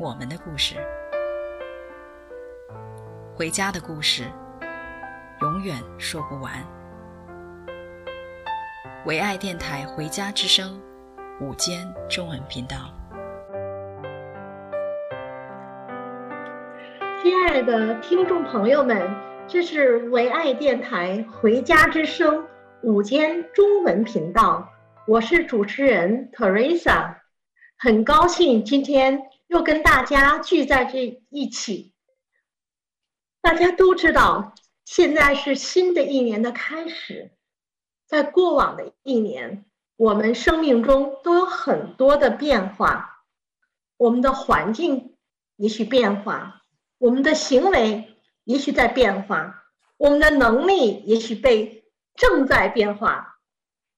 我们的故事，回家的故事，永远说不完。唯爱电台《回家之声》午间中文频道，亲爱的听众朋友们，这是唯爱电台《回家之声》午间中文频道，我是主持人 Teresa，很高兴今天。又跟大家聚在这一起，大家都知道，现在是新的一年的开始。在过往的一年，我们生命中都有很多的变化，我们的环境也许变化，我们的行为也许在变化，我们的能力也许被正在变化。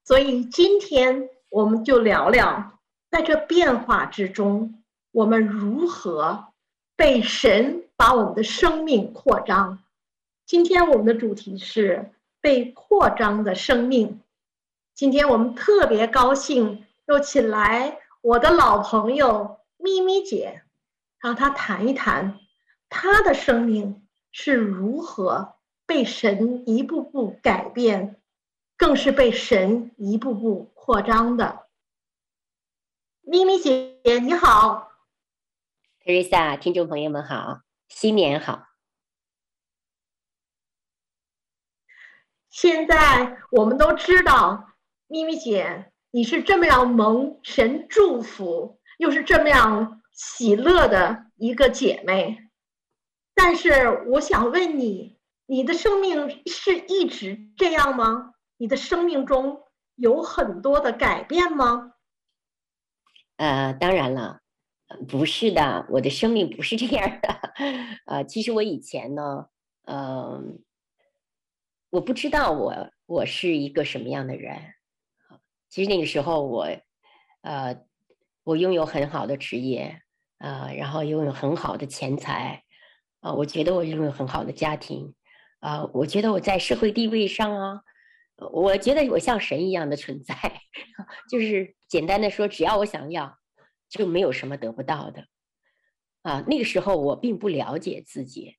所以今天我们就聊聊，在这变化之中。我们如何被神把我们的生命扩张？今天我们的主题是被扩张的生命。今天我们特别高兴，又请来我的老朋友咪咪姐，让她谈一谈她的生命是如何被神一步步改变，更是被神一步步扩张的。咪咪姐，你好。Teresa，听众朋友们好，新年好！现在我们都知道，咪咪姐，你是这么样蒙神祝福，又是这么样喜乐的一个姐妹。但是我想问你，你的生命是一直这样吗？你的生命中有很多的改变吗？呃，当然了。不是的，我的生命不是这样的。呃，其实我以前呢，嗯、呃，我不知道我我是一个什么样的人。其实那个时候我，呃，我拥有很好的职业，啊、呃，然后拥有很好的钱财，啊、呃，我觉得我拥有很好的家庭，啊、呃，我觉得我在社会地位上啊，我觉得我像神一样的存在，就是简单的说，只要我想要。就没有什么得不到的，啊，那个时候我并不了解自己，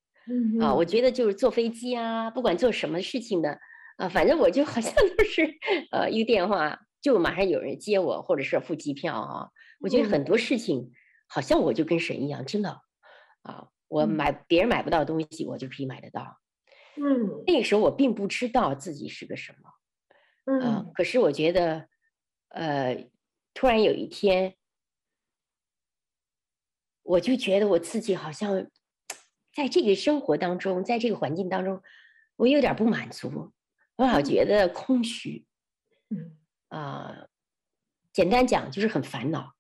啊，我觉得就是坐飞机啊，不管做什么事情的，啊，反正我就好像都是，呃，一个电话就马上有人接我，或者是付机票啊，我觉得很多事情好像我就跟神一样，真的，啊，我买别人买不到东西，我就可以买得到，嗯，那个时候我并不知道自己是个什么，嗯，可是我觉得，呃，突然有一天。我就觉得我自己好像在这个生活当中，在这个环境当中，我有点不满足，我老觉得空虚，嗯。啊、呃，简单讲就是很烦恼。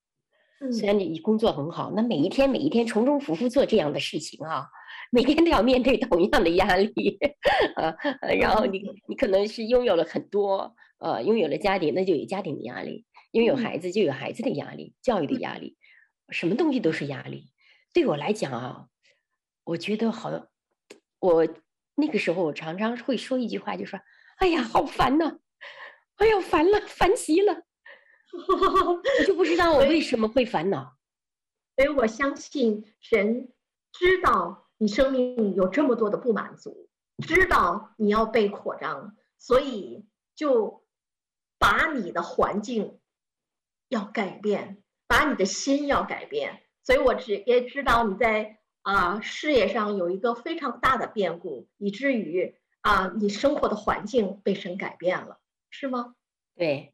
虽然你工作很好，那每一天每一天重重复复做这样的事情啊，每天都要面对同样的压力，啊，然后你你可能是拥有了很多，呃，拥有了家庭，那就有家庭的压力；拥有孩子就有孩子的压力，教育的压力。什么东西都是压力，对我来讲啊，我觉得好，我那个时候我常常会说一句话，就说：“哎呀，好烦呐！哎呀，烦了，烦极了。”我就不知道我为什么会烦恼。所以我相信神知道你生命有这么多的不满足，知道你要被扩张，所以就把你的环境要改变。把你的心要改变，所以我只也知道你在啊、事业上有一个非常大的变故，以至于啊、你生活的环境被神改变了，是吗？对，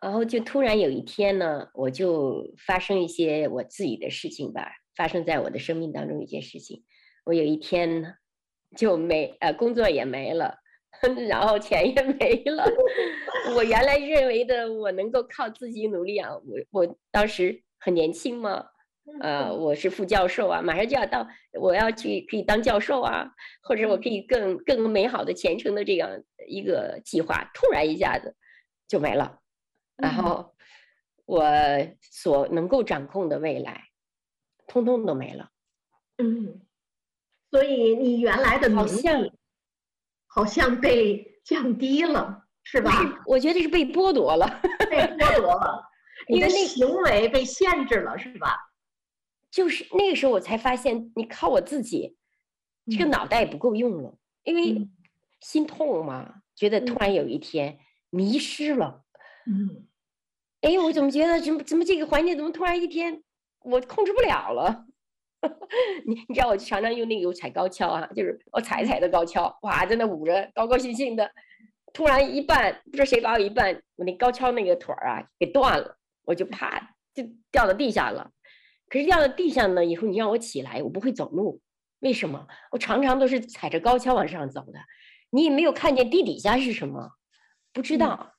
然后就突然有一天呢，我就发生一些我自己的事情吧，发生在我的生命当中一件事情，我有一天呢就没呃工作也没了。然后钱也没了，我原来认为的我能够靠自己努力啊，我我当时很年轻嘛，呃，我是副教授啊，马上就要到，我要去可以当教授啊，或者我可以更更美好的前程的这样一个计划，突然一下子就没了，然后。我所能够掌控的未来，通通都没了。嗯，所以你原来的名气好像被降低了，是吧？我觉得是被剥夺了，被剥夺了，你的行为被限制了，是吧？就是那个时候，我才发现，你靠我自己，这个脑袋也不够用了，因为心痛嘛，觉得突然有一天迷失了。嗯，哎，我怎么觉得怎么怎么这个环境怎么突然一天我控制不了了？你你知道，我常常用那个踩高跷啊，就是我踩踩的高跷，哇，在那舞着，高高兴兴的，突然一绊，不知道谁把我一绊，我那高跷那个腿儿啊给断了，我就啪就掉到地下了。可是掉到地下呢，以后你让我起来，我不会走路。为什么？我常常都是踩着高跷往上走的。你也没有看见地底下是什么，不知道。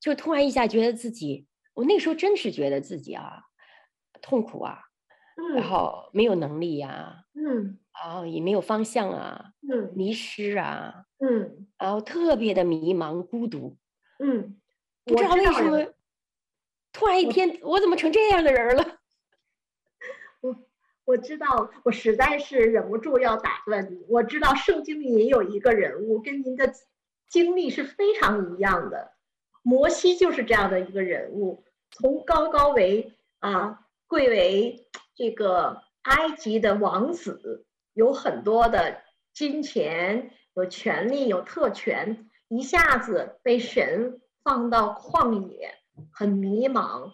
就突然一下觉得自己，我那时候真是觉得自己啊，痛苦啊，然后没有能力呀，嗯，然后也没有方向啊，嗯，迷失啊，嗯，然后特别的迷茫孤独，嗯，不知道为什么，突然一天我怎么成这样的人了？我我知道，我实在是忍不住要打断你。我知道圣经里也有一个人物跟您的经历是非常一样的，摩西就是这样的一个人物，从高高为啊贵为这个埃及的王子，有很多的金钱、有权利、有特权，一下子被神放到旷野，很迷茫，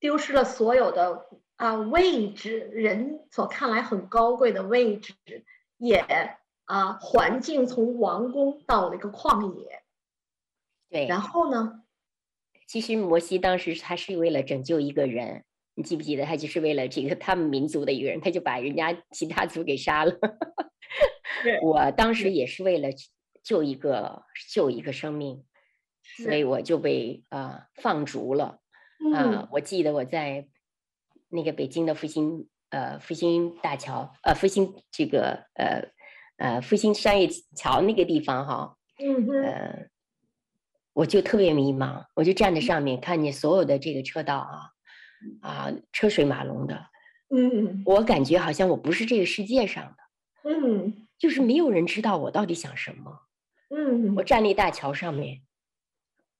丢失了所有的。啊，位置，人所看来很高贵的位置，也啊，环境从王宫到了一个旷野。对，然后呢？其实摩西当时他是为了拯救一个人，你记不记得？他就是为了这个他们民族的一个人，他就把人家其他族给杀了。我当时也是为了救一个救一个生命，所以我就被啊放逐了。啊，我记得我在。那个北京的复兴呃复兴大桥呃复兴这个呃呃复兴商业桥那个地方哈，嗯呃，我就特别迷茫，我就站在上面看见所有的这个车道啊啊车水马龙的，嗯，我感觉好像我不是这个世界上的，嗯，就是没有人知道我到底想什么，嗯，我站立大桥上面，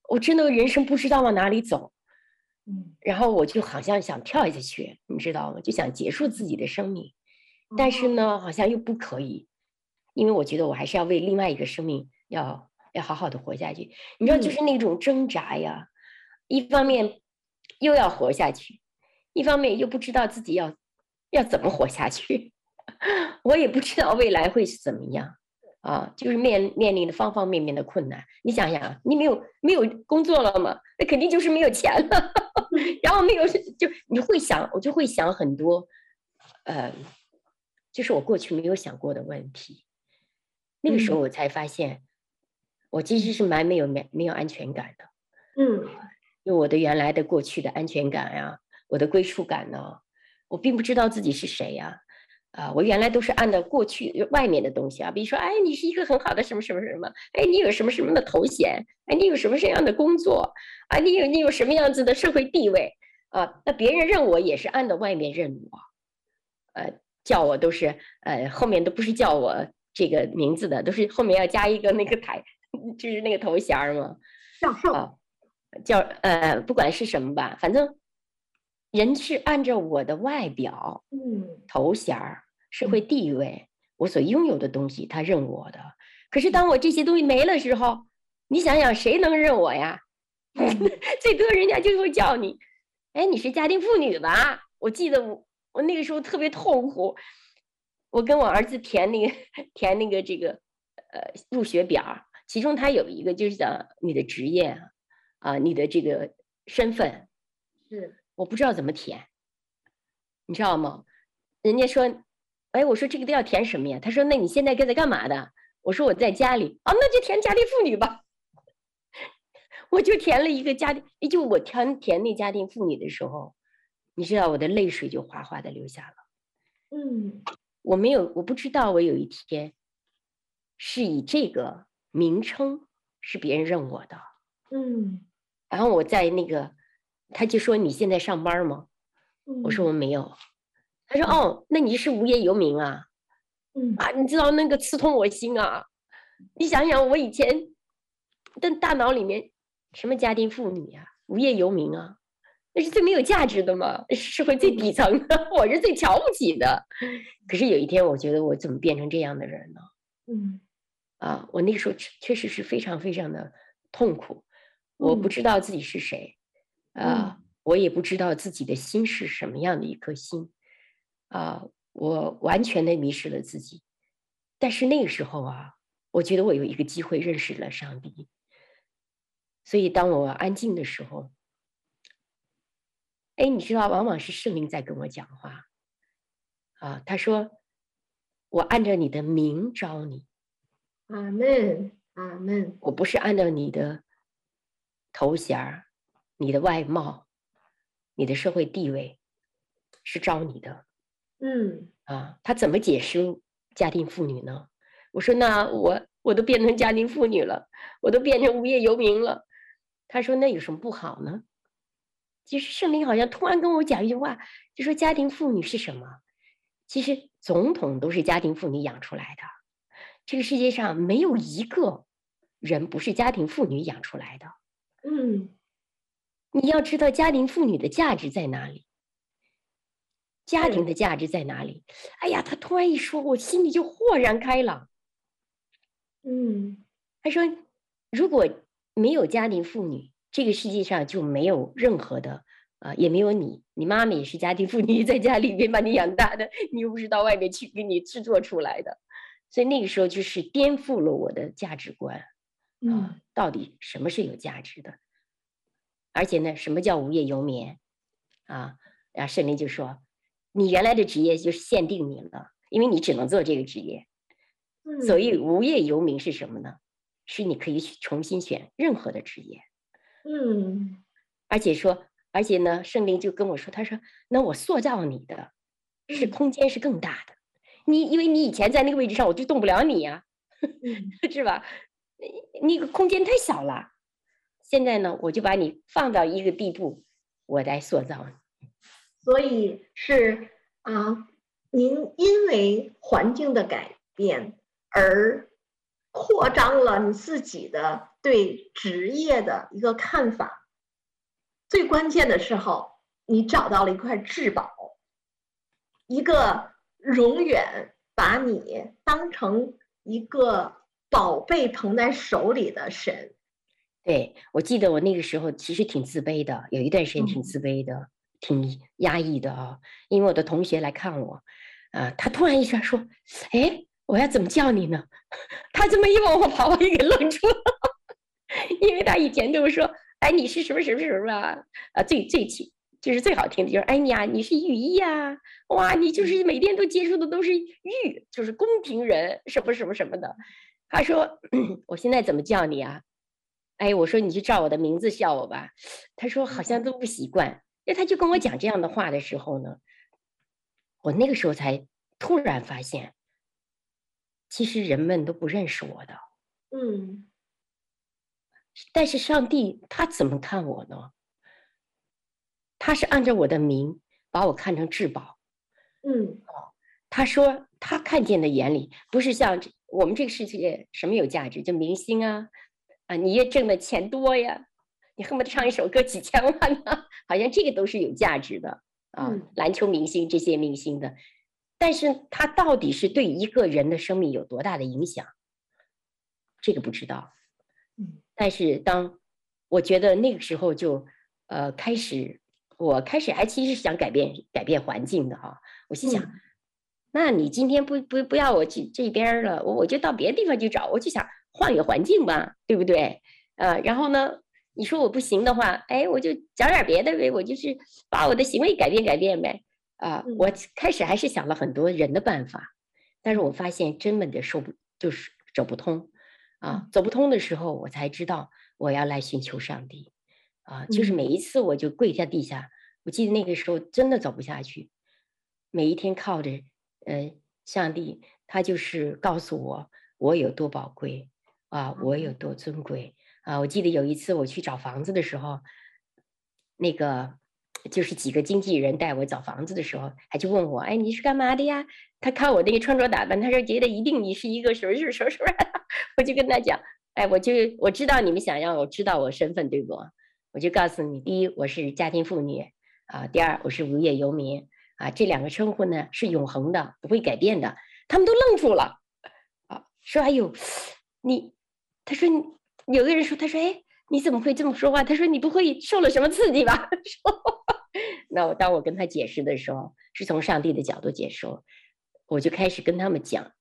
我真的人生不知道往哪里走。嗯，然后我就好像想跳下去，你知道吗？就想结束自己的生命，但是呢，好像又不可以，因为我觉得我还是要为另外一个生命要要好好的活下去。你知道，就是那种挣扎呀，一方面又要活下去，一方面又不知道自己要要怎么活下去，我也不知道未来会是怎么样。啊，就是面面临的方方面面的困难。你想想啊，你没有没有工作了嘛？那肯定就是没有钱了。然后没有就你会想，我就会想很多，呃，就是我过去没有想过的问题。那个时候我才发现，我其实是蛮没有没没有安全感的。嗯，因为我的原来的过去的安全感呀，我的归属感呢，我并不知道自己是谁呀。啊，我原来都是按照过去外面的东西啊，比如说，哎，你是一个很好的什么什么什么，哎，你有什么什么的头衔，哎，你有什么什么样的工作，啊，你有你有什么样子的社会地位，啊，那别人认我也是按照外面认我，呃，叫我都是，呃，后面都不是叫我这个名字的，都是后面要加一个那个台，就是那个头衔嘛，教授，啊，叫呃，不管是什么吧，反正人是按照我的外表，嗯，头衔。社会地位，我所拥有的东西，他认我的。可是当我这些东西没了时候，你想想谁能认我呀？最多人家就会叫你，哎，你是家庭妇女吧？我记得我我那个时候特别痛苦，我跟我儿子填那个填那个这个呃入学表，其中他有一个就是讲你的职业啊，你的这个身份，是我不知道怎么填，你知道吗？人家说。哎，我说这个都要填什么呀？他说：“那你现在在干嘛的？”我说：“我在家里。”哦，那就填家庭妇女吧。我就填了一个家庭，就我填填那家庭妇女的时候，你知道我的泪水就哗哗的流下了。嗯，我没有，我不知道我有一天是以这个名称是别人认我的。嗯，然后我在那个，他就说你现在上班吗？嗯，我说我没有。他说哦，那你是无业游民啊？嗯啊，你知道那个刺痛我心啊！你想想，我以前的大脑里面什么家庭妇女啊，无业游民啊。那是最没有价值的嘛，是社会最底层的，我是最瞧不起的。可是有一天，我觉得我怎么变成这样的人呢？嗯，啊，我那个时候确实是非常非常的痛苦，我不知道自己是谁，啊，我也不知道自己的心是什么样的一颗心，啊，我完全的迷失了自己。但是那个时候啊，我觉得我有一个机会认识了上帝，所以当我安静的时候。哎，你知道，往往是圣灵在跟我讲话，啊，他说：“我按照你的名招你。”阿门，阿门。我不是按照你的头衔、你的外貌、你的社会地位，是招你的。嗯，啊，他怎么解释家庭妇女呢？我说：“那我我都变成家庭妇女了，我都变成无业游民了。”他说：“那有什么不好呢？”其实圣灵好像突然跟我讲一句话，就说家庭妇女是什么？其实总统都是家庭妇女养出来的。这个世界上没有一个人不是家庭妇女养出来的。嗯，你要知道家庭妇女的价值在哪里？家庭的价值在哪里？哎呀，他突然一说，我心里就豁然开朗。嗯，他说，如果没有家庭妇女。这个世界上就没有任何的，啊、呃，也没有你，你妈妈也是家庭妇女，在家里面把你养大的，你又不是到外面去给你制作出来的，所以那个时候就是颠覆了我的价值观，嗯，到底什么是有价值的？而且呢，什么叫无业游民？啊，然后圣灵就说，你原来的职业就是限定你了，因为你只能做这个职业，所以无业游民是什么呢？是你可以去重新选任何的职业。嗯，而且说，而且呢，圣灵就跟我说，他说，那我塑造你的是空间是更大的，你因为你以前在那个位置上，我就动不了你呀、啊，是吧？那个空间太小了，现在呢，我就把你放到一个地步，我来塑造你。所以是啊，您因为环境的改变而扩张了你自己的。对职业的一个看法，最关键的时候，你找到了一块至宝，一个永远把你当成一个宝贝捧在手里的神。对，我记得我那个时候其实挺自卑的，有一段时间挺自卑的，嗯、挺压抑的啊。因为我的同学来看我，啊，他突然一下说：“哎，我要怎么叫你呢？” 他这么一问，我把，我也给愣住了。因为他以前都是说，哎，你是什么什么什么啊？啊，最最起就是最好听的，就是哎呀，你是御医呀，哇，你就是每天都接触的都是御，就是宫廷人，什么什么什么的。他说，我现在怎么叫你啊？哎，我说你就照我的名字叫我吧。他说好像都不习惯。那他就跟我讲这样的话的时候呢，我那个时候才突然发现，其实人们都不认识我的。嗯。但是上帝他怎么看我呢？他是按照我的名把我看成至宝，嗯，他说他看见的眼里不是像我们这个世界什么有价值，就明星啊，啊，你也挣的钱多呀，你恨不得唱一首歌几千万呢，好像这个都是有价值的啊，篮球明星这些明星的，但是他到底是对一个人的生命有多大的影响，这个不知道。嗯，但是当我觉得那个时候就，呃，开始我开始还其实是想改变改变环境的哈，我心想，嗯、那你今天不不不要我去这边了，我我就到别的地方去找，我就想换个环境吧，对不对？呃，然后呢，你说我不行的话，哎，我就讲点别的呗，我就是把我的行为改变改变呗，啊、呃，我开始还是想了很多人的办法，但是我发现根本的说不就是走不通。啊，走不通的时候，我才知道我要来寻求上帝，啊，就是每一次我就跪在地下，我记得那个时候真的走不下去，每一天靠着，呃，上帝，他就是告诉我我有多宝贵啊，我有多尊贵啊。我记得有一次我去找房子的时候，那个就是几个经纪人带我找房子的时候，还就问我，哎，你是干嘛的呀？他看我那个穿着打扮，他说觉得一定你是一个什么什么什么什么，我就跟他讲，哎，我就我知道你们想让我知道我身份，对不？我就告诉你，第一，我是家庭妇女。啊，第二，我是无业游民啊，这两个称呼呢是永恒的，不会改变的。他们都愣住了，啊，说哎呦，你，他说有个人说，他说哎，你怎么会这么说话？他说你不会受了什么刺激吧？说，那我当我跟他解释的时候，是从上帝的角度解释，我就开始跟他们讲，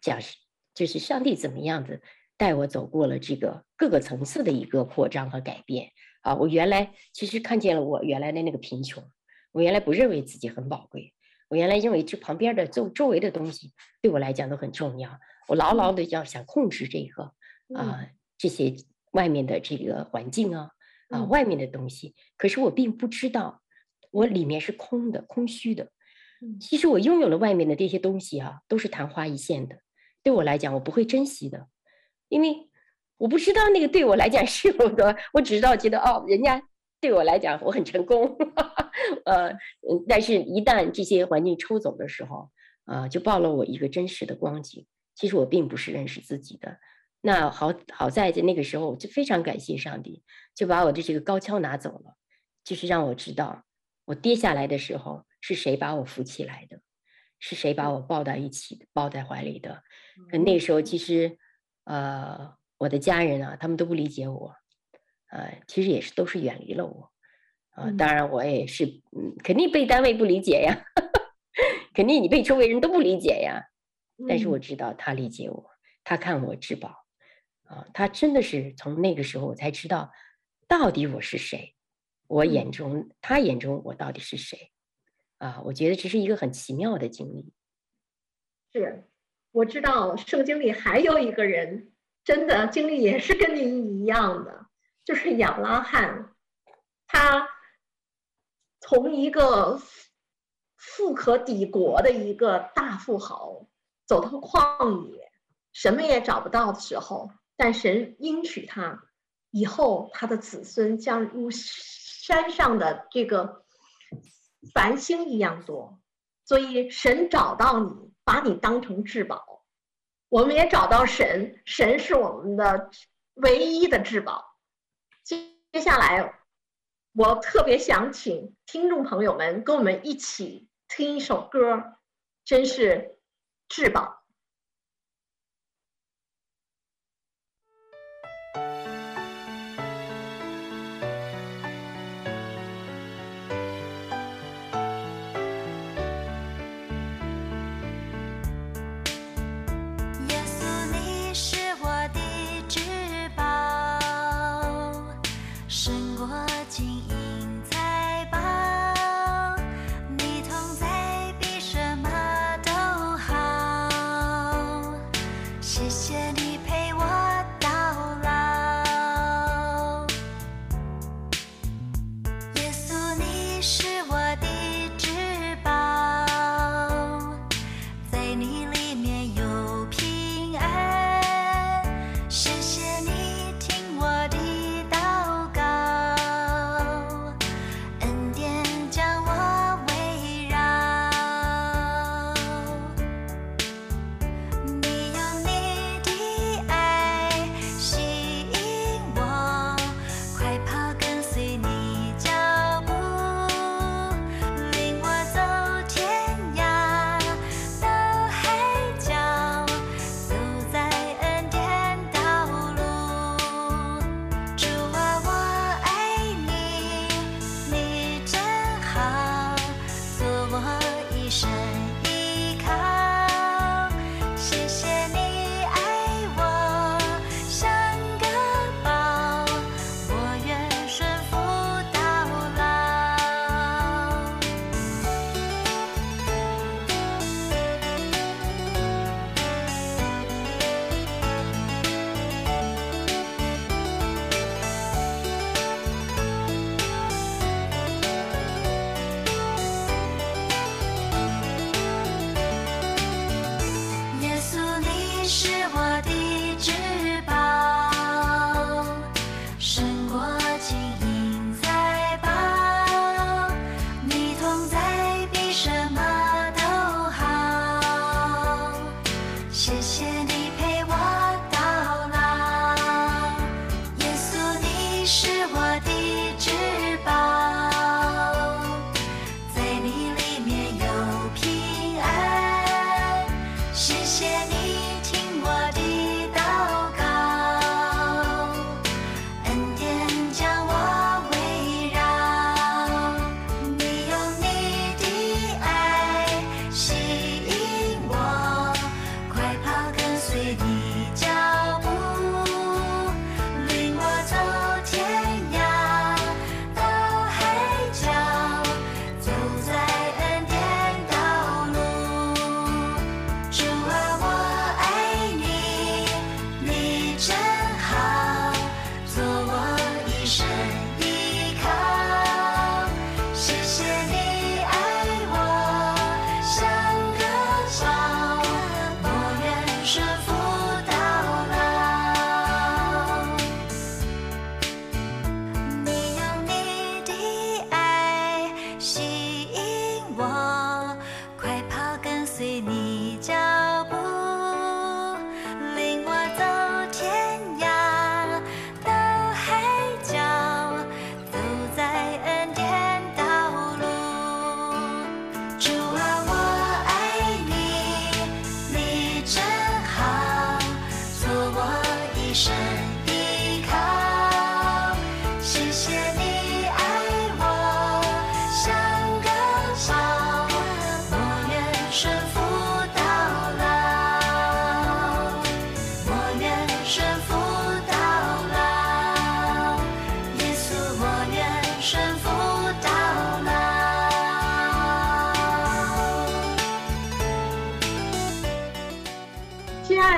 讲是就是上帝怎么样子带我走过了这个各个层次的一个扩张和改变。啊，我原来其实看见了我原来的那个贫穷，我原来不认为自己很宝贵，我原来认为这旁边的周周围的东西对我来讲都很重要，我牢牢的要想控制这个啊这些外面的这个环境啊啊外面的东西，可是我并不知道我里面是空的空虚的，其实我拥有了外面的这些东西啊，都是昙花一现的，对我来讲我不会珍惜的，因为。我不知道那个对我来讲是有多，我只知道觉得哦，人家对我来讲我很成功，呃，但是一旦这些环境抽走的时候，啊、呃，就暴露我一个真实的光景。其实我并不是认识自己的。那好好在在那个时候，我就非常感谢上帝，就把我的这个高跷拿走了，就是让我知道我跌下来的时候是谁把我扶起来的，是谁把我抱在一起的，抱在怀里的。可那时候其实，呃。我的家人啊，他们都不理解我，呃，其实也是都是远离了我，啊、呃，当然我也是，嗯，肯定被单位不理解呀，呵呵肯定你被周围人都不理解呀，但是我知道他理解我，他看我至宝，啊、呃，他真的是从那个时候我才知道，到底我是谁，我眼中他眼中我到底是谁，啊、呃，我觉得这是一个很奇妙的经历。是，我知道圣经里还有一个人。真的经历也是跟您一样的，就是亚拉罕，他从一个富可敌国的一个大富豪，走到旷野，什么也找不到的时候，但神应许他，以后他的子孙将如山上的这个繁星一样多，所以神找到你，把你当成至宝。我们也找到神，神是我们的唯一的至宝。接接下来，我特别想请听众朋友们跟我们一起听一首歌，真是至宝。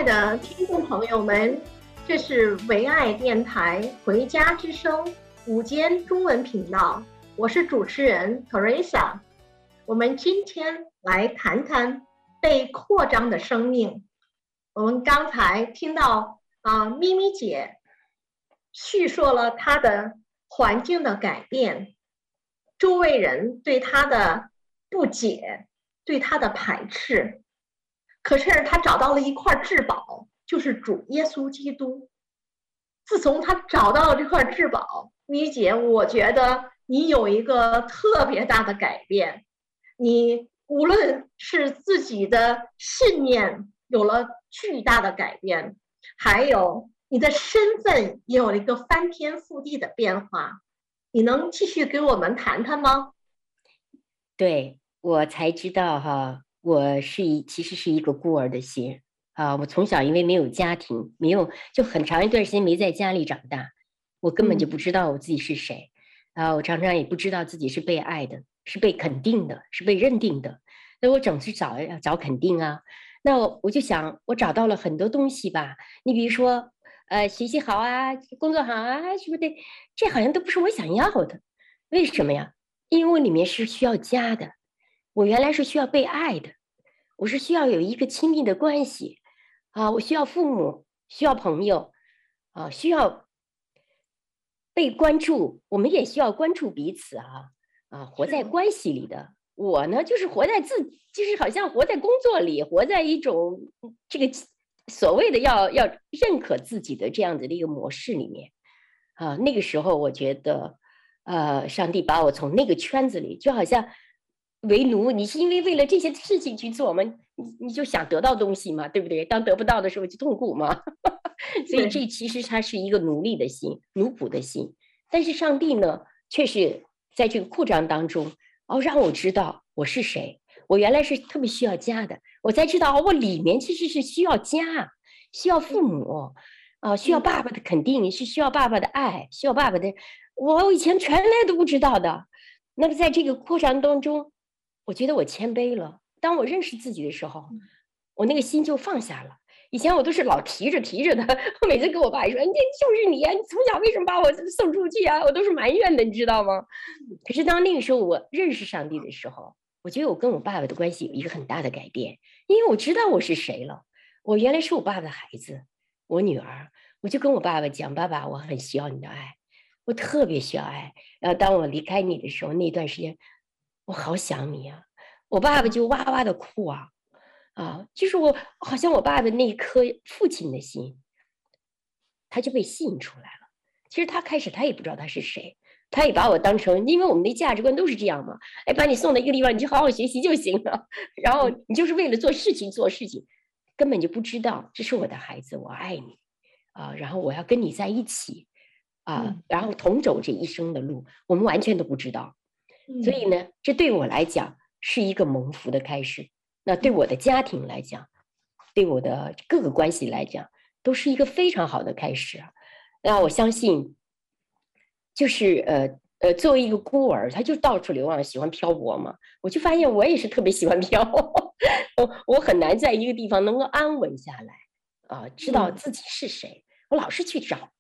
的听众朋友们，这是唯爱电台《回家之声》午间中文频道，我是主持人 Teresa。我们今天来谈谈被扩张的生命。我们刚才听到啊，咪咪姐叙述了她的环境的改变，周围人对她的不解，对她的排斥。可是他找到了一块至宝，就是主耶稣基督。自从他找到了这块至宝，米姐，我觉得你有一个特别大的改变。你无论是自己的信念有了巨大的改变，还有你的身份也有了一个翻天覆地的变化，你能继续给我们谈谈吗？对，我才知道哈，我是一其实是一个孤儿的心啊。我从小因为没有家庭，没有就很长一段时间没在家里长大，我根本就不知道我自己是谁啊。我常常也不知道自己是被爱的。是被肯定的，是被认定的，那我总是找要找肯定啊。那我我就想，我找到了很多东西吧。你比如说，呃，学习好啊，工作好啊，是不对？这好像都不是我想要的。为什么呀？因为我里面是需要家的，我原来是需要被爱的，我是需要有一个亲密的关系啊，我需要父母，需要朋友啊，需要被关注，我们也需要关注彼此啊。啊，活在关系里的我呢，就是活在自，就是好像活在工作里，活在一种这个所谓的要要认可自己的这样子的一个模式里面。啊，那个时候我觉得，呃，上帝把我从那个圈子里，就好像为奴，你是因为为了这些事情去做吗？你你就想得到东西嘛，对不对？当得不到的时候就痛苦嘛。所以这其实它是一个奴隶的心，奴仆的心。但是上帝呢，却是。在这个扩张当中，哦，让我知道我是谁。我原来是特别需要家的，我才知道我里面其实是需要家，需要父母，啊，需要爸爸的肯定，是需要爸爸的爱，需要爸爸的。我以前全来都不知道的。那么在这个扩张当中，我觉得我谦卑了。当我认识自己的时候，我那个心就放下了。以前我都是老提着提着的，我每次跟我爸说：“你就是你呀，你从小为什么把我送出去啊？”我都是埋怨的，你知道吗？可是当那个时候我认识上帝的时候，我觉得我跟我爸爸的关系有一个很大的改变，因为我知道我是谁了。我原来是我爸爸的孩子，我女儿，我就跟我爸爸讲：“爸爸，我很需要你的爱，我特别需要爱。”然后当我离开你的时候，那段时间我好想你啊！我爸爸就哇哇的哭啊。啊，就是我好像我爸爸那一颗父亲的心，他就被吸引出来了。其实他开始他也不知道他是谁，他也把我当成，因为我们的价值观都是这样嘛。哎，把你送到一个地方，你就好好学习就行了。然后你就是为了做事情做事情，根本就不知道这是我的孩子，我爱你啊。然后我要跟你在一起啊，然后同走这一生的路，我们完全都不知道。所以呢，这对我来讲是一个蒙福的开始。那对我的家庭来讲，对我的各个关系来讲，都是一个非常好的开始啊。那我相信，就是呃呃，作为一个孤儿，他就到处流浪，喜欢漂泊嘛。我就发现我也是特别喜欢漂，我我很难在一个地方能够安稳下来啊，知道自己是谁。我老是去找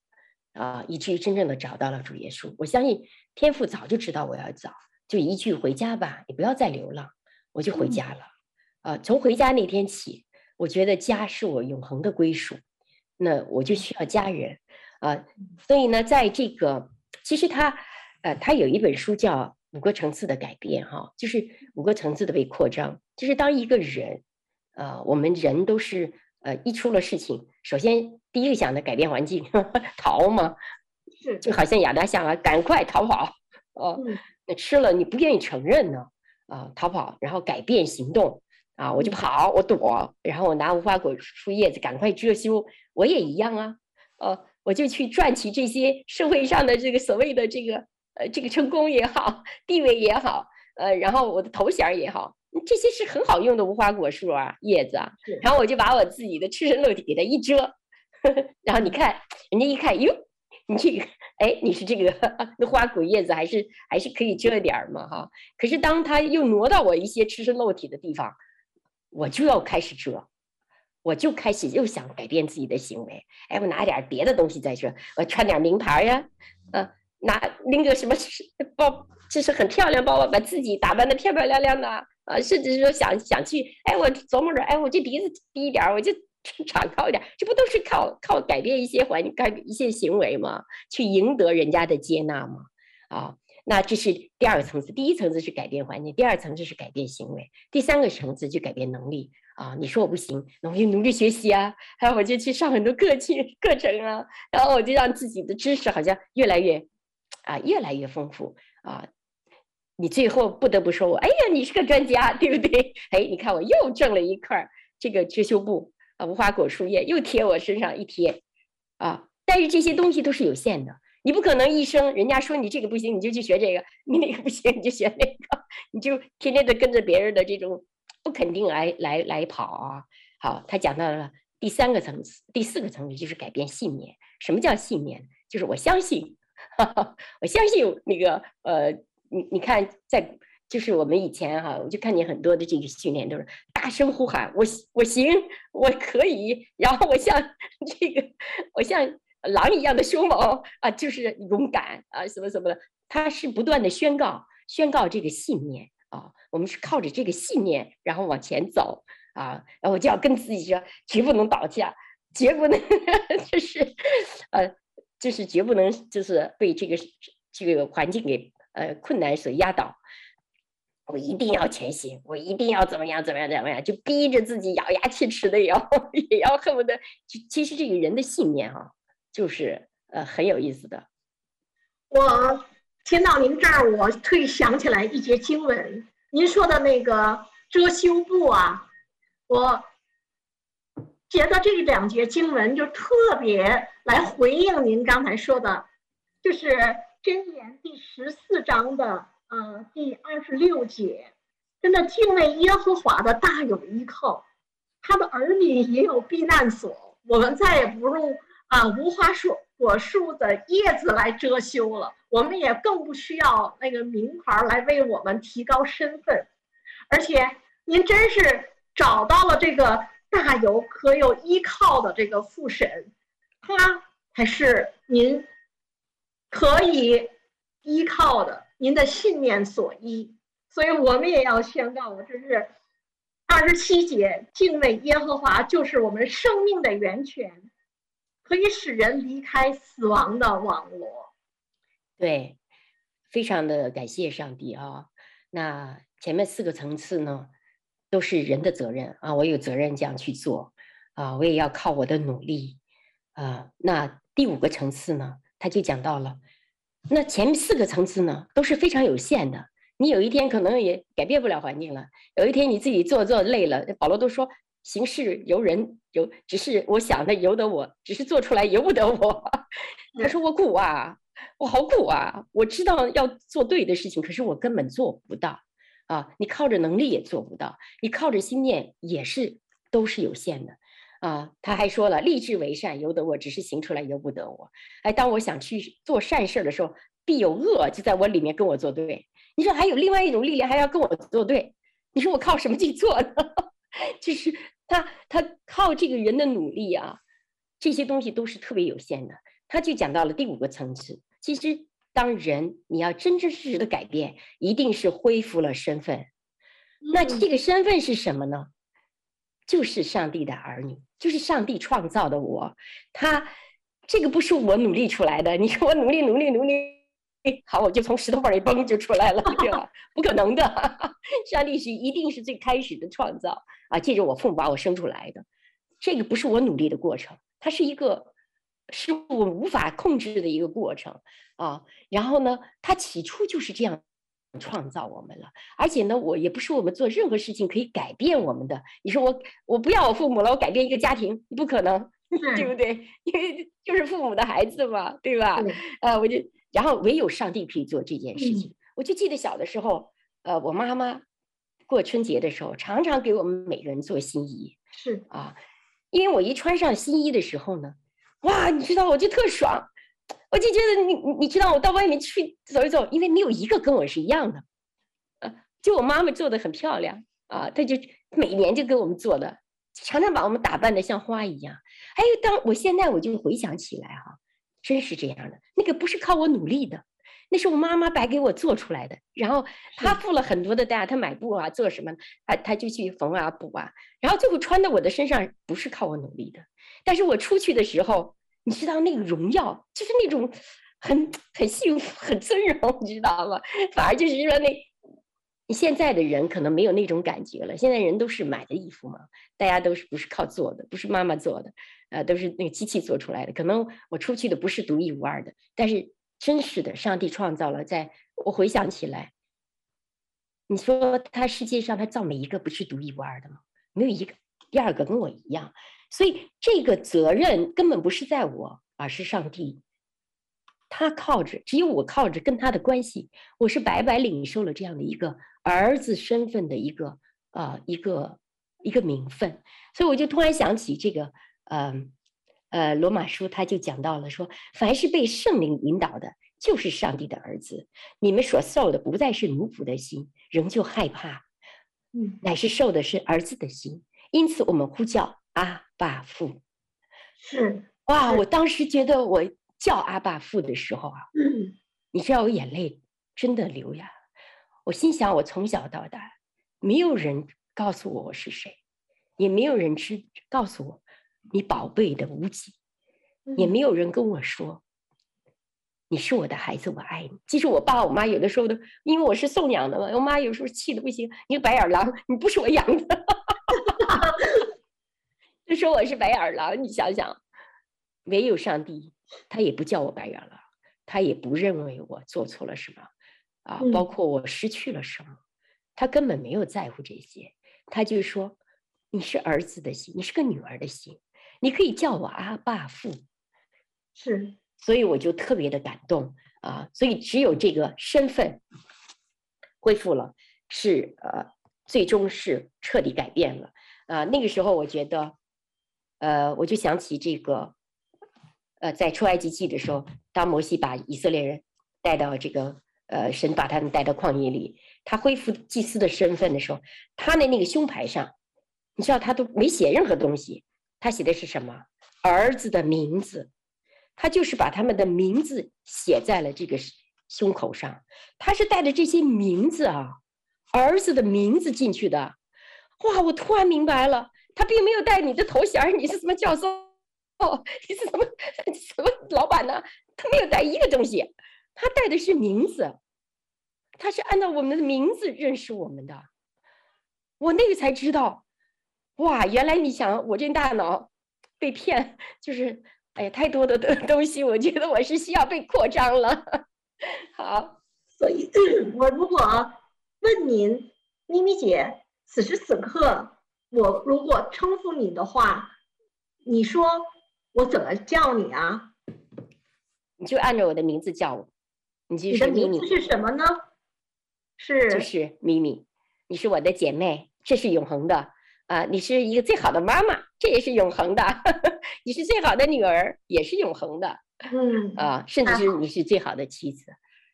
啊，以至于真正的找到了主耶稣。我相信天父早就知道我要找，就一句回家吧，你不要再流浪，我就回家了。嗯啊，从回家那天起，我觉得家是我永恒的归属，那我就需要家人，啊，所以呢，在这个其实他，呃，他有一本书叫《五个层次的改变》哈，就是五个层次的被扩张，就是当一个人，呃，我们人都是，呃，一出了事情，首先第一个想的改变环境，呵呵逃嘛，是，就好像亚当夏娃赶快逃跑，哦，那吃了你不愿意承认呢，啊，逃跑，然后改变行动。啊，我就跑，我躲，然后我拿无花果树叶子赶快遮羞。我也一样啊，呃，我就去赚取这些社会上的这个所谓的这个呃这个成功也好，地位也好，呃，然后我的头衔也好，这些是很好用的无花果树啊叶子啊。然后我就把我自己的赤身露体给它一遮，呵呵，然后你看人家一看，哟，你这个哎你是这个那花骨叶子还是还是可以遮点儿嘛哈。可是当他又挪到我一些赤身露体的地方。我就要开始遮，我就开始又想改变自己的行为。哎，我拿点别的东西再说，我穿点名牌呀，呃，拿拎个什么包，就是很漂亮包包，把自己打扮得漂漂亮亮的啊，甚至是说想想去，哎，我琢磨着，哎，我这鼻子低一点，我就长高一点，这不都是靠靠改变一些环，改变一些行为吗？去赢得人家的接纳吗？啊。那这是第二个层次，第一层次是改变环境，第二层次是改变行为，第三个层次就改变能力啊！你说我不行，那我就努力学习啊，还有我就去上很多课去课程啊，然后我就让自己的知识好像越来越啊越来越丰富啊！你最后不得不说我，哎呀，你是个专家，对不对？哎，你看我又挣了一块这个遮羞布啊，无花果树叶又贴我身上一贴啊！但是这些东西都是有限的。你不可能一生，人家说你这个不行，你就去学这个；你那个不行，你就学那个，你就天天的跟着别人的这种不肯定来来来跑啊。好，他讲到了第三个层次，第四个层次就是改变信念。什么叫信念？就是我相信，哈哈，我相信那个呃，你你看，在就是我们以前哈，我就看见很多的这个训练都是大声呼喊，我我行，我可以，然后我像 这个，我像。狼一样的凶猛啊，就是勇敢啊，什么什么的，他是不断的宣告，宣告这个信念啊，我们是靠着这个信念，然后往前走啊，然后我就要跟自己说，绝不能倒下，绝不能，就是，呃，就是绝不能，就是被这个这个环境给呃困难所压倒，我一定要前行，我一定要怎么样怎么样怎么样，就逼着自己咬牙切齿的也要也要恨不得，其实这个人的信念、啊。就是呃很有意思的。我听到您这儿，我退想起来一节经文，您说的那个遮羞布啊，我觉得这两节经文就特别来回应您刚才说的，就是箴言第十四章的呃第二十六节，真的敬畏耶和华的大有依靠，他的儿女也有避难所，我们再也不用。啊，无花树果树的叶子来遮羞了，我们也更不需要那个名牌来为我们提高身份，而且您真是找到了这个大有可有依靠的这个父神，他才是您可以依靠的，您的信念所依，所以我们也要宣告，我这是二十七节，敬畏耶和华就是我们生命的源泉。可以使人离开死亡的网罗，对，非常的感谢上帝啊！那前面四个层次呢，都是人的责任啊，我有责任这样去做啊，我也要靠我的努力啊。那第五个层次呢，他就讲到了，那前面四个层次呢都是非常有限的，你有一天可能也改变不了环境了，有一天你自己做做累了，保罗都说。行事由人由，只是我想的由得我，只是做出来由不得我。他说我苦啊，我好苦啊！我知道要做对的事情，可是我根本做不到啊！你靠着能力也做不到，你靠着心念也是都是有限的啊！他还说了，立志为善由得我，只是行出来由不得我。哎，当我想去做善事的时候，必有恶就在我里面跟我作对。你说还有另外一种力量还要跟我作对，你说我靠什么去做呢？就是。他他靠这个人的努力啊，这些东西都是特别有限的。他就讲到了第五个层次。其实，当人你要真真实实的改变，一定是恢复了身份。那这个身份是什么呢？就是上帝的儿女，就是上帝创造的我。他这个不是我努力出来的。你说我努力努力努力，好，我就从石头缝里蹦就出来了，对吧？不可能的。上帝是一定是最开始的创造。啊，借着我父母把我生出来的，这个不是我努力的过程，它是一个是我无法控制的一个过程啊。然后呢，他起初就是这样创造我们了，而且呢，我也不是我们做任何事情可以改变我们的。你说我我不要我父母了，我改变一个家庭，不可能，对不对？因为就是父母的孩子嘛，对吧？呃，我就然后唯有上帝可以做这件事情。我就记得小的时候，呃，我妈妈。过春节的时候，常常给我们每个人做新衣。是啊，因为我一穿上新衣的时候呢，哇，你知道我就特爽，我就觉得你你你知道我到外面去走一走，因为没有一个跟我是一样的，呃，就我妈妈做的很漂亮啊，她就每年就给我们做的，常常把我们打扮的像花一样。还有，当我现在我就回想起来哈，真是这样的，那个不是靠我努力的，那是我妈妈白给我做出来的。然后她付了很多的代价，她买布啊，做什么，她她就去缝啊补啊，然后最后穿到我的身上，不是靠我努力的。但是我出去的时候，你知道那个荣耀，就是那种很很幸福、很尊荣，你知道吗？反而就是说那。现在的人可能没有那种感觉了。现在人都是买的衣服嘛，大家都是不是靠做的，不是妈妈做的，呃，都是那个机器做出来的。可能我出去的不是独一无二的，但是真实的，上帝创造了。在我回想起来，你说他世界上他造每一个不是独一无二的吗？没有一个第二个跟我一样，所以这个责任根本不是在我，而是上帝。他靠着，只有我靠着跟他的关系，我是白白领受了这样的一个儿子身份的一个啊、呃、一个一个名分，所以我就突然想起这个，呃呃罗马书他就讲到了说，凡是被圣灵引导的，就是上帝的儿子。你们所受的不再是奴仆的心，仍旧害怕，嗯，乃是受的是儿子的心。因此我们呼叫阿爸父。是哇，我当时觉得我。叫阿爸父的时候啊，你知道我眼泪真的流呀。我心想，我从小到大，没有人告诉我我是谁，也没有人知告诉我你宝贝的无极，也没有人跟我说你是我的孩子，我爱你。其实我爸我妈有的时候都，因为我是送养的嘛，我妈有时候气的不行，你个白眼狼，你不是我养的，就说我是白眼狼。你想想，唯有上帝。他也不叫我白眼狼，他也不认为我做错了什么，啊，包括我失去了什么，嗯、他根本没有在乎这些，他就说你是儿子的心，你是个女儿的心，你可以叫我阿爸父，是，所以我就特别的感动啊，所以只有这个身份恢复了，是呃，最终是彻底改变了啊，那个时候我觉得，呃，我就想起这个。呃，在出埃及记的时候，当摩西把以色列人带到这个呃，神把他们带到旷野里，他恢复祭司的身份的时候，他的那个胸牌上，你知道他都没写任何东西，他写的是什么？儿子的名字，他就是把他们的名字写在了这个胸口上，他是带着这些名字啊，儿子的名字进去的。哇，我突然明白了，他并没有带你的头衔，你是什么教授？哦，你是什么什么老板呢？他没有带一个东西，他带的是名字，他是按照我们的名字认识我们的。我那个才知道，哇，原来你想我这大脑被骗，就是哎呀，太多的东东西，我觉得我是需要被扩张了。好，所以 我如果问您，咪咪姐，此时此刻，我如果称呼你的话，你说。我怎么叫你啊？你就按照我的名字叫我。你的名字是什么呢？是就是咪咪。你是我的姐妹，这是永恒的啊、呃！你是一个最好的妈妈，这也是永恒的。你是最好的女儿，也是永恒的。嗯啊，甚至是你是最好的妻子，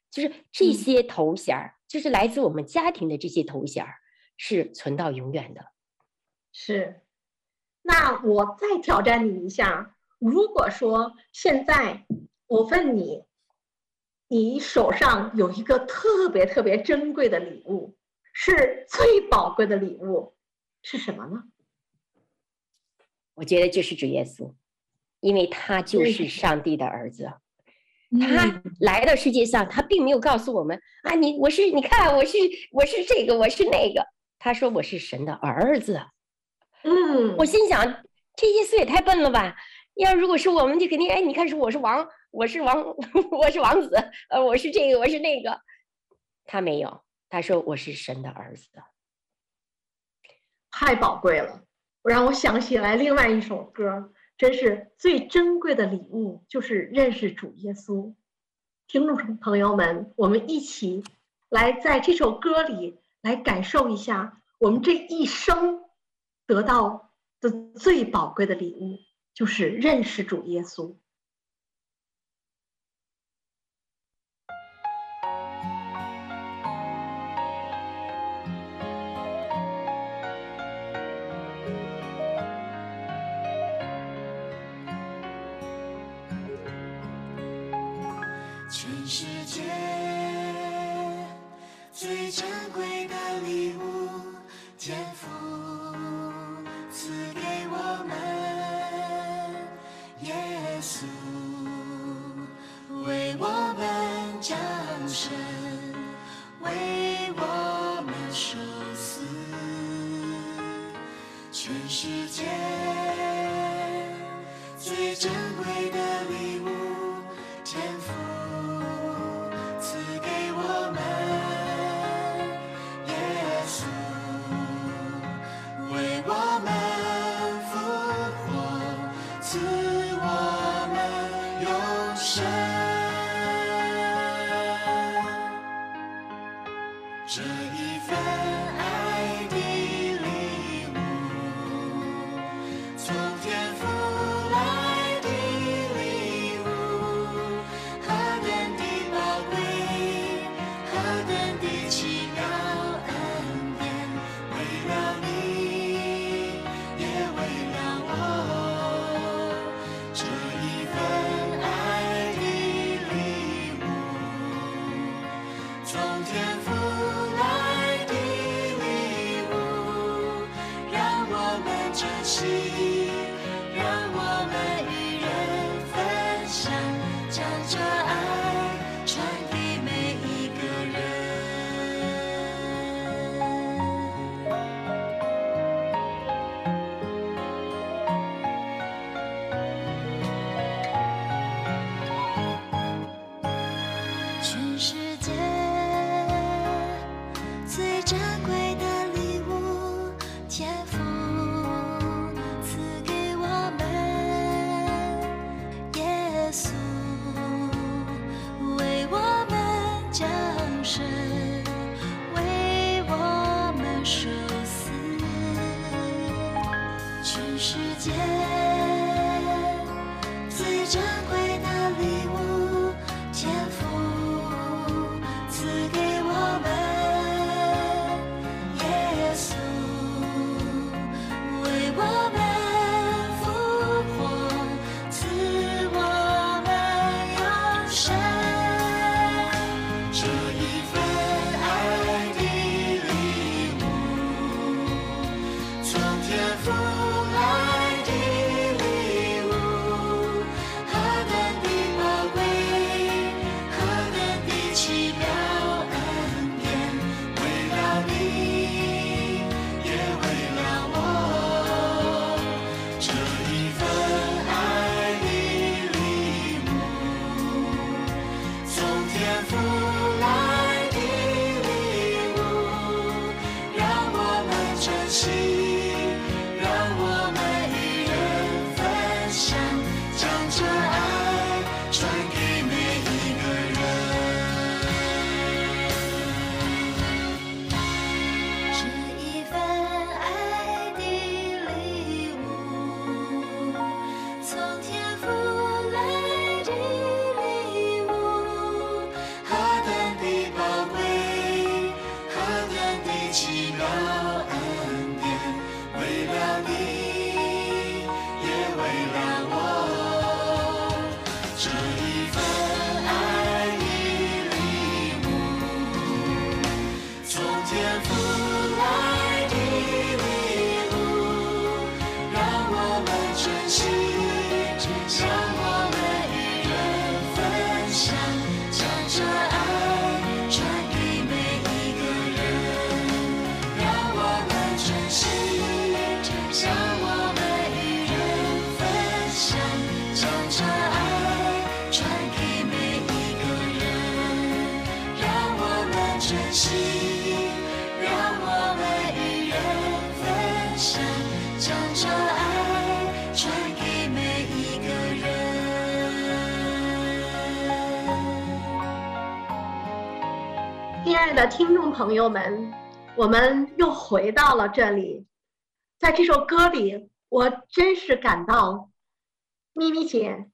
就是这些头衔，嗯、就是来自我们家庭的这些头衔，是存到永远的。是。那我再挑战你一下。如果说现在我问你，你手上有一个特别特别珍贵的礼物，是最宝贵的礼物，是什么呢？我觉得就是主耶稣，因为他就是上帝的儿子。他来到世界上，他并没有告诉我们啊，你我是你看我是我是这个我是那个，他说我是神的儿子。嗯，我心想这耶稣也太笨了吧。要如果是我们，就肯定哎，你看是我是王，我是王，我是王子，呃，我是这个，我是那个。他没有，他说我是神的儿子，太宝贵了。让我想起来另外一首歌，真是最珍贵的礼物，就是认识主耶稣。听众朋友们，我们一起来在这首歌里来感受一下，我们这一生得到的最宝贵的礼物就是认识主耶稣。全世界最珍贵的礼物天赋朋友们，我们又回到了这里。在这首歌里，我真是感到，咪咪姐，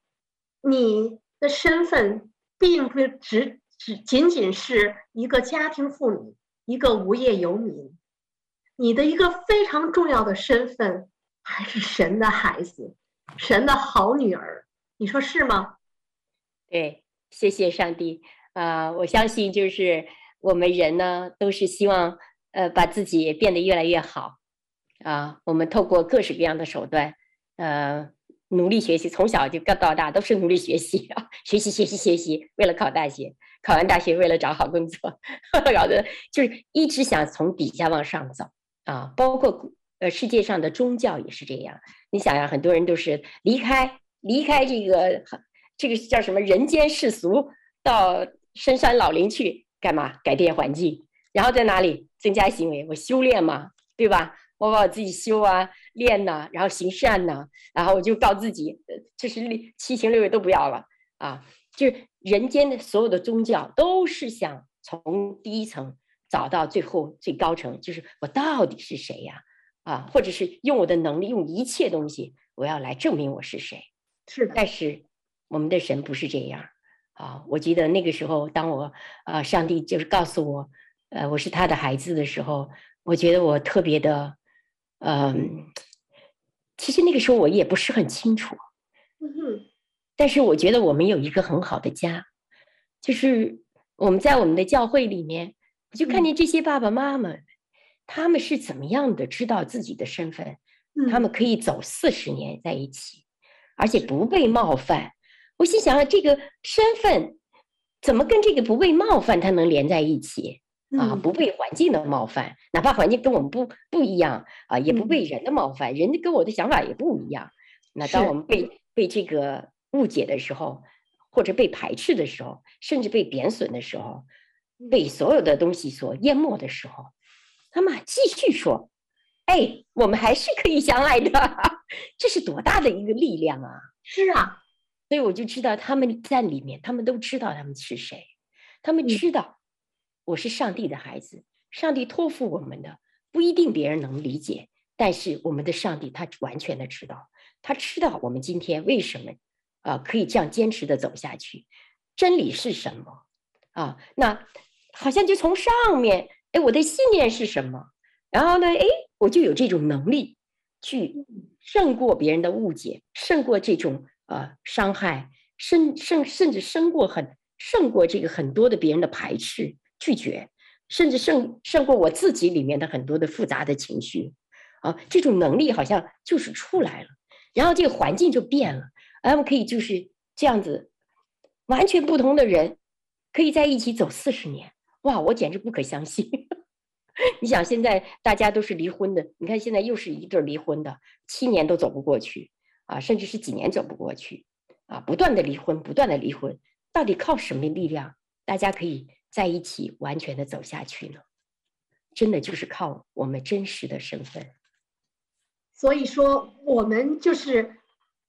你的身份并不只只仅仅是一个家庭妇女，一个无业游民，你的一个非常重要的身份还是神的孩子，神的好女儿。你说是吗？对，谢谢上帝、呃！我相信就是我们人呢，都是希望呃把自己变得越来越好啊。我们透过各式各样的手段，呃，努力学习，从小就到大都是努力学习啊，学习学习学习，为了考大学，考完大学为了找好工作，搞得就是一直想从底下往上走啊。包括呃世界上的宗教也是这样。你想呀，很多人都是离开离开这个。这个叫什么？人间世俗，到深山老林去干嘛？改变环境，然后在哪里增加行为？我修炼嘛，对吧？我把我自己修啊，练呐、啊，然后行善呐、啊，然后我就告自己，就是七情六欲都不要了啊！就是人间的所有的宗教都是想从第一层找到最后最高层，就是我到底是谁呀？啊，或者是用我的能力，用一切东西，我要来证明我是谁。是的，但是。我们的神不是这样啊！我记得那个时候，当我啊，上帝就是告诉我，呃，我是他的孩子的时候，我觉得我特别的，嗯，其实那个时候我也不是很清楚，嗯哼，但是我觉得我们有一个很好的家，就是我们在我们的教会里面，我就看见这些爸爸妈妈，他们是怎么样的知道自己的身份，他们可以走四十年在一起，而且不被冒犯。我心想啊，这个身份怎么跟这个不被冒犯，它能连在一起啊？不被环境的冒犯，哪怕环境跟我们不不一样啊，也不被人的冒犯，人家跟我的想法也不一样。那当我们被被这个误解的时候，或者被排斥的时候，甚至被贬损的时候，被所有的东西所淹没的时候，那么继续说，哎，我们还是可以相爱的，这是多大的一个力量啊！是啊。所以我就知道他们在里面，他们都知道他们是谁，他们知道我是上帝的孩子，上帝托付我们的不一定别人能理解，但是我们的上帝他完全的知道，他知道我们今天为什么啊可以这样坚持的走下去，真理是什么啊？那好像就从上面，哎，我的信念是什么？然后呢，哎，我就有这种能力去胜过别人的误解，胜过这种。呃，伤害，甚甚甚至胜过很胜过这个很多的别人的排斥、拒绝，甚至胜胜过我自己里面的很多的复杂的情绪，啊，这种能力好像就是出来了，然后这个环境就变了，我们可以就是这样子，完全不同的人可以在一起走四十年，哇，我简直不可相信！你想现在大家都是离婚的，你看现在又是一对离婚的，七年都走不过去。啊，甚至是几年走不过去，啊，不断的离婚，不断的离婚，到底靠什么力量，大家可以在一起完全的走下去呢？真的就是靠我们真实的身份。所以说，我们就是，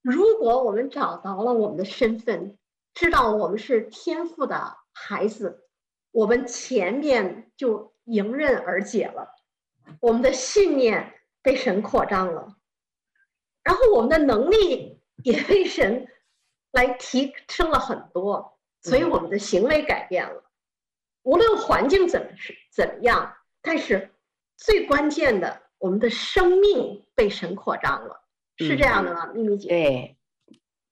如果我们找到了我们的身份，知道我们是天赋的孩子，我们前面就迎刃而解了，我们的信念被神扩张了。然后我们的能力也被神来提升了很多，所以我们的行为改变了。无论环境怎么是怎么样，但是最关键的，我们的生命被神扩张了，是这样的吗？秘密姐？对，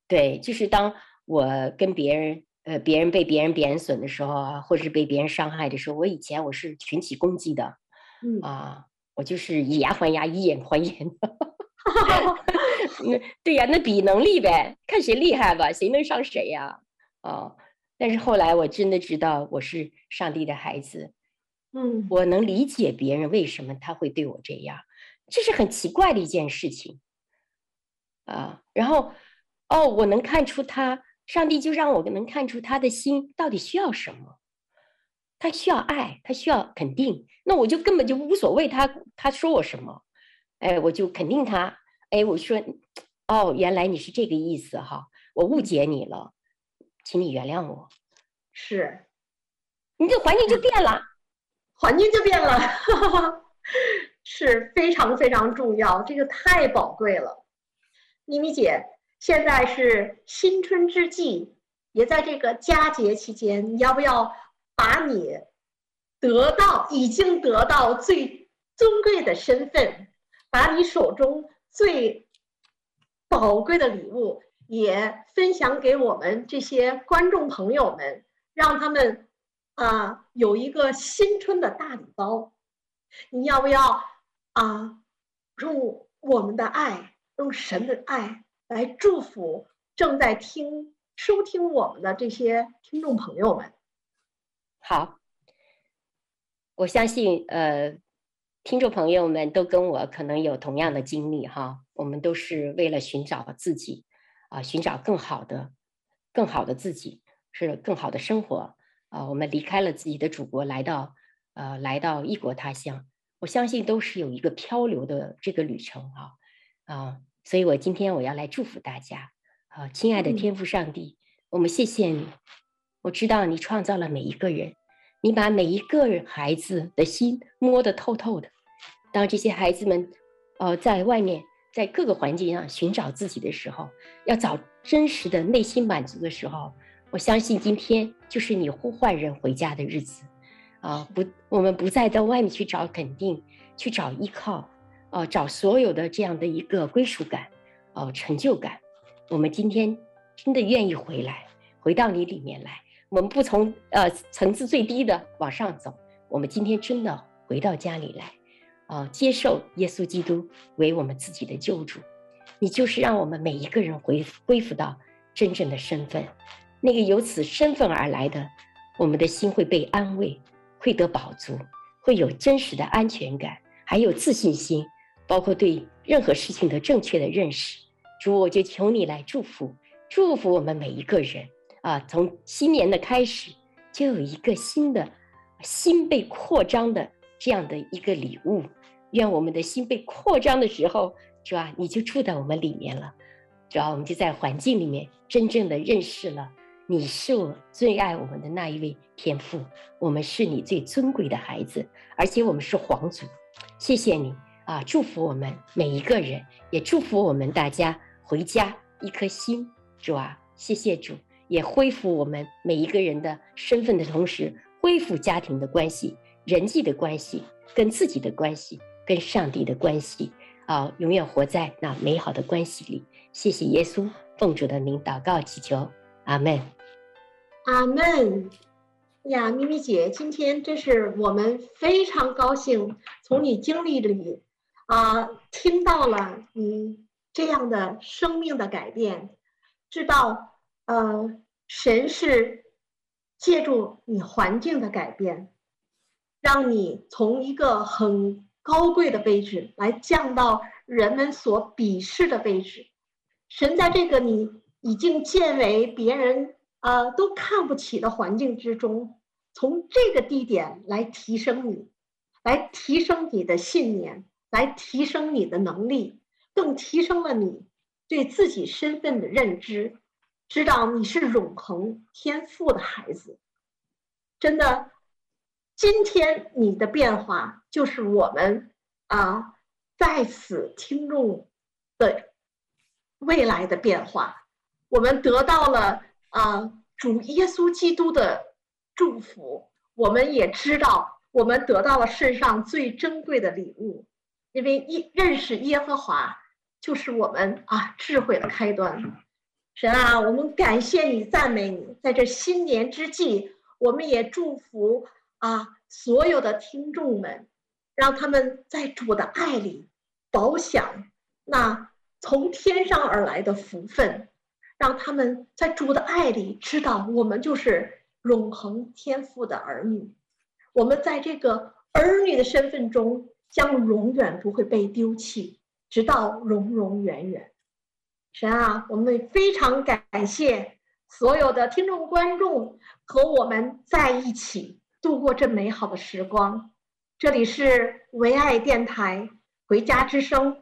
对，就是当我跟别人呃，别人被别人贬损的时候啊，或者是被别人伤害的时候，我以前我是群体攻击的，嗯啊，我就是以牙还牙，以眼还眼。那对呀，那比能力呗，看谁厉害吧，谁能上谁呀？哦，但是后来我真的知道我是上帝的孩子，嗯，我能理解别人为什么他会对我这样，这是很奇怪的一件事情啊。然后，哦，我能看出他，上帝就让我能看出他的心到底需要什么，他需要爱，他需要肯定，那我就根本就无所谓他他说我什么，哎，我就肯定他。哎，我说，哦，原来你是这个意思哈，我误解你了，请你原谅我。是，你这环境就变了，环境就变了，是非常非常重要，这个太宝贵了。妮妮姐，现在是新春之际，也在这个佳节期间，你要不要把你得到已经得到最尊贵的身份，把你手中最宝贵的礼物也分享给我们这些观众朋友们，让他们啊有一个新春的大礼包。你要不要啊？用我们的爱，用神的爱来祝福正在听、收听我们的这些听众朋友们。好，我相信呃，听众朋友们都跟我可能有同样的经历哈。我们都是为了寻找自己啊，寻找更好的、更好的自己，是更好的生活啊。我们离开了自己的祖国，来到呃，来到异国他乡。我相信都是有一个漂流的这个旅程啊啊，所以我今天我要来祝福大家啊，亲爱的天父上帝，我们谢谢你，我知道你创造了每一个人，你把每一个孩子的心摸得透透的。当这些孩子们呃在外面在各个环境上寻找自己的时候，要找真实的内心满足的时候，我相信今天就是你呼唤人回家的日子。啊，不，我们不再到外面去找肯定，去找依靠，呃、啊，找所有的这样的一个归属感，哦、成就感。我们今天真的愿意回来，回到你里面来。我们不从呃层次最低的往上走，我们今天真的回到家里来，啊，接受耶稣基督为我们自己的救主。你就是让我们每一个人回恢复到真正的身份，那个由此身份而来的，我们的心会被安慰。会得饱足，会有真实的安全感，还有自信心，包括对任何事情的正确的认识。主，我就求你来祝福，祝福我们每一个人啊！从新年的开始，就有一个新的心被扩张的这样的一个礼物。愿我们的心被扩张的时候，主啊，你就住在我们里面了。主啊，我们就在环境里面真正的认识了。你是我最爱我们的那一位天父，我们是你最尊贵的孩子，而且我们是皇族。谢谢你啊，祝福我们每一个人，也祝福我们大家回家一颗心。主啊，谢谢主，也恢复我们每一个人的身份的同时，恢复家庭的关系、人际的关系、跟自己的关系、跟上帝的关系啊，永远活在那美好的关系里。谢谢耶稣，奉主的名祷告祈求，阿门。阿门呀，咪咪姐，今天真是我们非常高兴，从你经历里啊听到了你这样的生命的改变，知道呃神是借助你环境的改变，让你从一个很高贵的位置来降到人们所鄙视的位置，神在这个你已经见为别人。啊，都看不起的环境之中，从这个地点来提升你，来提升你的信念，来提升你的能力，更提升了你对自己身份的认知，知道你是永恒天赋的孩子。真的，今天你的变化就是我们啊，在此听众的未来的变化，我们得到了。啊，主耶稣基督的祝福，我们也知道，我们得到了世上最珍贵的礼物，因为一认识耶和华，就是我们啊智慧的开端。神啊，我们感谢你，赞美你，在这新年之际，我们也祝福啊所有的听众们，让他们在主的爱里饱享那从天上而来的福分。让他们在主的爱里知道，我们就是永恒天父的儿女。我们在这个儿女的身份中，将永远不会被丢弃，直到永永远远。神啊，我们非常感谢所有的听众观众和我们在一起度过这美好的时光。这里是唯爱电台《回家之声》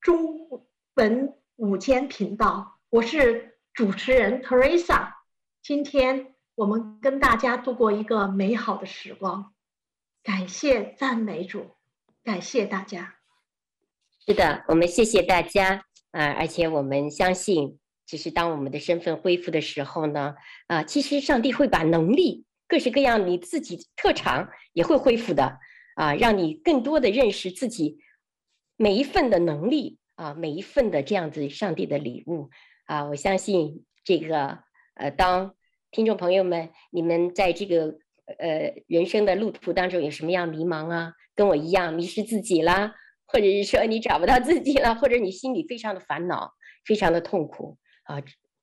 中文午间频道，我是。主持人 Teresa，今天我们跟大家度过一个美好的时光，感谢赞美主，感谢大家。是的，我们谢谢大家啊！而且我们相信，其实当我们的身份恢复的时候呢，啊，其实上帝会把能力各式各样你自己特长也会恢复的啊，让你更多的认识自己每一份的能力啊，每一份的这样子上帝的礼物。啊，我相信这个呃，当听众朋友们你们在这个呃人生的路途当中有什么样迷茫啊，跟我一样迷失自己啦，或者是说你找不到自己了，或者你心里非常的烦恼，非常的痛苦啊，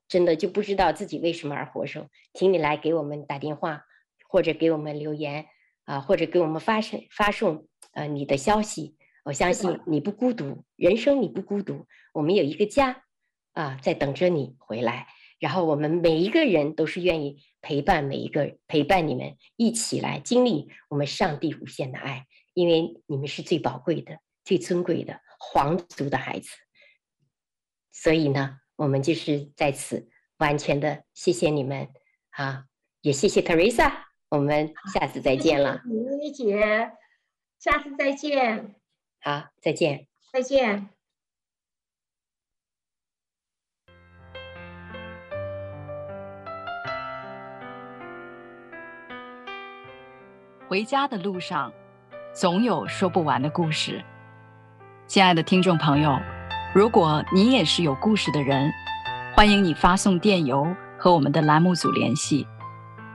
真的就不知道自己为什么而活着，请你来给我们打电话，或者给我们留言啊，或者给我们发声发送呃你的消息。我相信你不孤独，人生你不孤独，我们有一个家啊，在等着你回来。然后我们每一个人都是愿意陪伴每一个人，陪伴你们一起来经历我们上帝无限的爱，因为你们是最宝贵的、最尊贵的皇族的孩子。所以呢，我们就是在此完全的谢谢你们啊，也谢谢 Teresa，我们下次再见了。谢谢你，姐，下次再见。好，再见。再见。回家的路上，总有说不完的故事。亲爱的听众朋友，如果你也是有故事的人，欢迎你发送电邮和我们的栏目组联系。